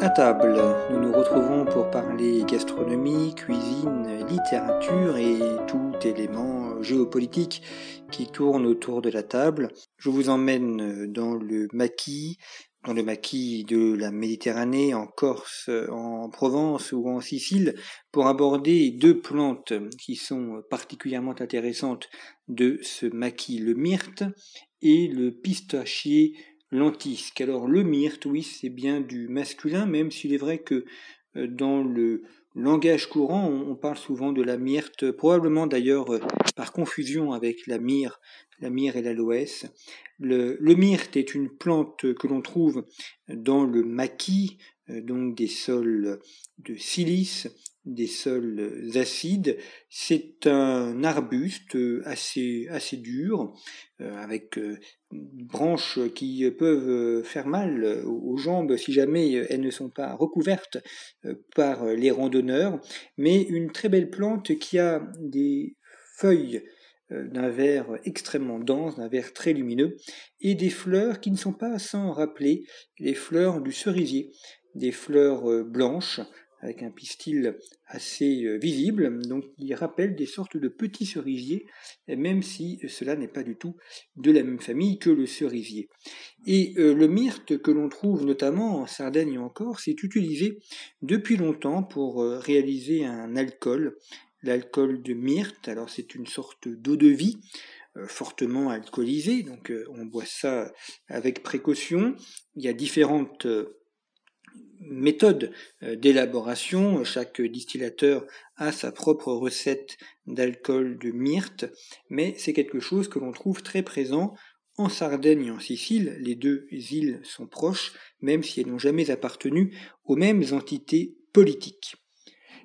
À table, nous nous retrouvons pour parler gastronomie, cuisine, littérature et tout élément géopolitique qui tourne autour de la table. Je vous emmène dans le maquis, dans le maquis de la Méditerranée, en Corse, en Provence ou en Sicile, pour aborder deux plantes qui sont particulièrement intéressantes de ce maquis, le myrte et le pistachier Alors le myrte, oui, c'est bien du masculin, même s'il est vrai que euh, dans le langage courant, on parle souvent de la myrte, probablement d'ailleurs euh, par confusion avec la myrrhe, la myrrhe et l'aloès. Le, myrte est une plante que l'on trouve dans le maquis, donc des sols de silice, des sols acides. C'est un arbuste assez, assez dur, euh, avec euh, branches qui peuvent faire mal aux jambes si jamais elles ne sont pas recouvertes par les randonneurs, mais une très belle plante qui a des feuilles d'un vert extrêmement dense, d'un vert très lumineux, et des fleurs qui ne sont pas sans rappeler les fleurs du cerisier, des fleurs blanches avec un pistil assez euh, visible, donc il rappelle des sortes de petits cerisiers, même si cela n'est pas du tout de la même famille que le cerisier. Et euh, le myrte que l'on trouve notamment en Sardaigne et en Corse est utilisé depuis longtemps pour euh, réaliser un alcool, l'alcool de myrte. Alors c'est une sorte d'eau de vie fortement alcoolisée, donc on boit ça avec précaution. Il y a différentes méthode euh, d'élaboration. Chaque distillateur a sa propre recette d'alcool de myrte, mais c'est quelque chose que l'on trouve très présent en Sardaigne et en Sicile. Les deux îles sont proches, même si elles n'ont jamais appartenu aux mêmes entités politiques.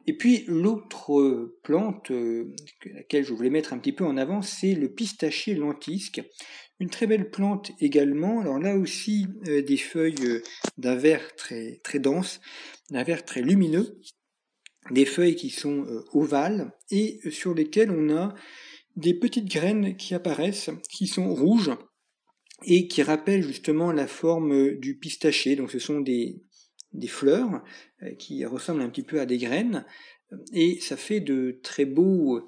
Et puis l'autre plante, euh, laquelle je voulais mettre un petit peu en avant, c'est le pistachier lentisque. Une très belle plante également. Alors là aussi euh, des feuilles euh, d'un vert très, très dense, d'un vert très lumineux, des feuilles qui sont ovales et sur lesquelles on a des petites graines qui apparaissent, qui sont rouges et qui rappellent justement la forme du pistachier. Donc ce sont des, des fleurs euh, qui ressemblent un petit peu à des graines et ça fait de très beaux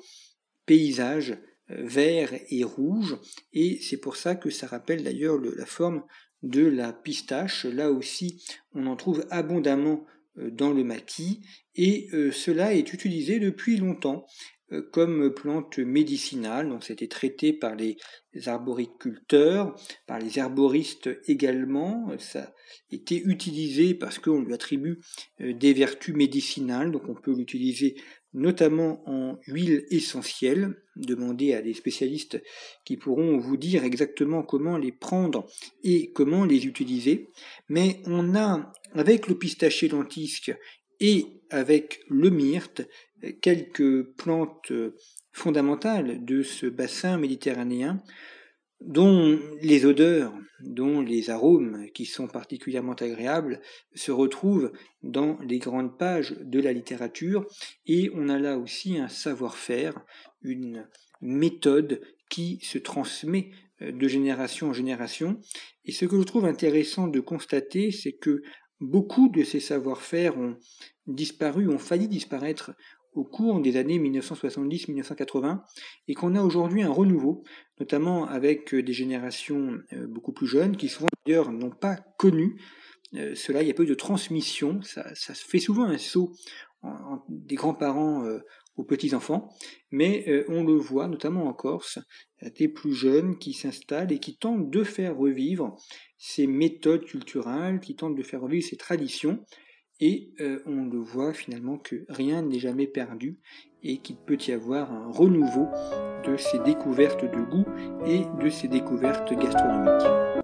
paysages euh, verts et rouges et c'est pour ça que ça rappelle d'ailleurs la forme de la pistache. Là aussi, on en trouve abondamment euh, dans le maquis et cela est utilisé depuis longtemps euh, comme plante médicinale. Donc c'était traité par les arboriculteurs, par les herboristes également. Ça était utilisé parce qu'on lui attribue euh, des vertus médicinales. Donc on peut l'utiliser notamment en huile essentielle. Demandez à des spécialistes qui pourront vous dire exactement comment les prendre et comment les utiliser. Mais on a, avec le pistachier lentisque et avec le myrte, quelques plantes fondamentales de ce bassin méditerranéen dont les odeurs, dont les arômes qui sont particulièrement agréables se retrouvent dans les grandes pages de la littérature et on a là aussi un savoir-faire, une méthode qui se transmet de génération en génération. Et ce que je trouve intéressant de constater, c'est que beaucoup de ces savoir-faire ont disparu, ont failli disparaître au cours des années 1970-1980 et qu'on a aujourd'hui un renouveau, notamment avec euh, des générations euh, beaucoup plus jeunes qui souvent d'ailleurs n'ont pas connu euh, cela, il y a peu de transmission, ça, ça fait souvent un saut des grands-parents aux petits-enfants, mais on le voit notamment en Corse, des plus jeunes qui s'installent et qui tentent de faire revivre ces méthodes culturelles, qui tentent de faire revivre ces traditions, et euh, on le voit finalement que rien n'est jamais perdu et qu'il peut y avoir un renouveau de ces découvertes de goût et de ces découvertes gastronomiques.